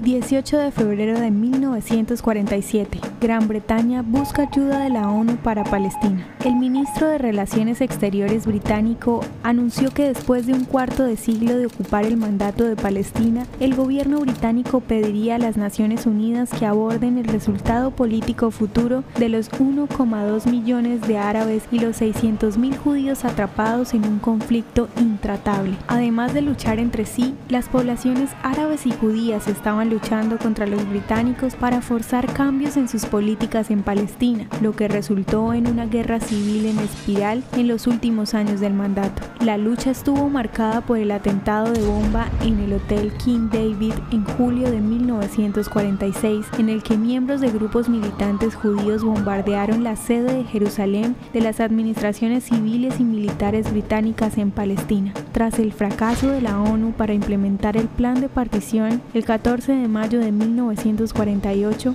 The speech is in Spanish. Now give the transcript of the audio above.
18 de febrero de 1947. Gran Bretaña busca ayuda de la ONU para Palestina. El ministro de Relaciones Exteriores británico anunció que después de un cuarto de siglo de ocupar el mandato de Palestina, el gobierno británico pediría a las Naciones Unidas que aborden el resultado político futuro de los 1,2 millones de árabes y los 600.000 judíos atrapados en un conflicto intratable. Además de luchar entre sí, las poblaciones árabes y judías estaban luchando contra los británicos para forzar cambios en sus políticas en Palestina, lo que resultó en una guerra civil en espiral en los últimos años del mandato. La lucha estuvo marcada por el atentado de bomba en el Hotel King David en julio de 1946, en el que miembros de grupos militantes judíos bombardearon la sede de Jerusalén de las administraciones civiles y militares británicas en Palestina. Tras el fracaso de la ONU para implementar el plan de partición, el 14 de mayo de 1948,